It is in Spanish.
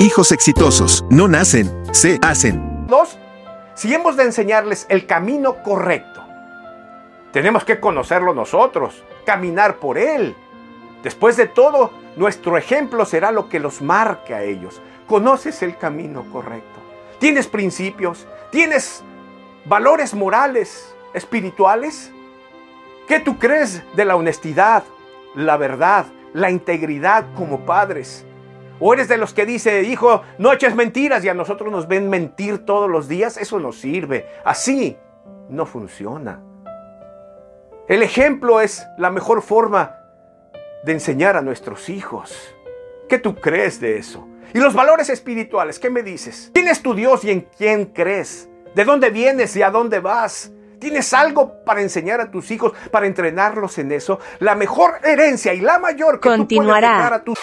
Hijos exitosos no nacen, se hacen. Dos, si hemos de enseñarles el camino correcto, tenemos que conocerlo nosotros, caminar por él. Después de todo, nuestro ejemplo será lo que los marque a ellos. Conoces el camino correcto. Tienes principios, tienes valores morales, espirituales. ¿Qué tú crees de la honestidad, la verdad, la integridad como padres? ¿O eres de los que dice, hijo, no eches mentiras y a nosotros nos ven mentir todos los días? Eso no sirve. Así no funciona. El ejemplo es la mejor forma de enseñar a nuestros hijos. ¿Qué tú crees de eso? Y los valores espirituales, ¿qué me dices? ¿Quién es tu Dios y en quién crees? ¿De dónde vienes y a dónde vas? ¿Tienes algo para enseñar a tus hijos, para entrenarlos en eso? La mejor herencia y la mayor que Continuará. tú puedes dejar a tus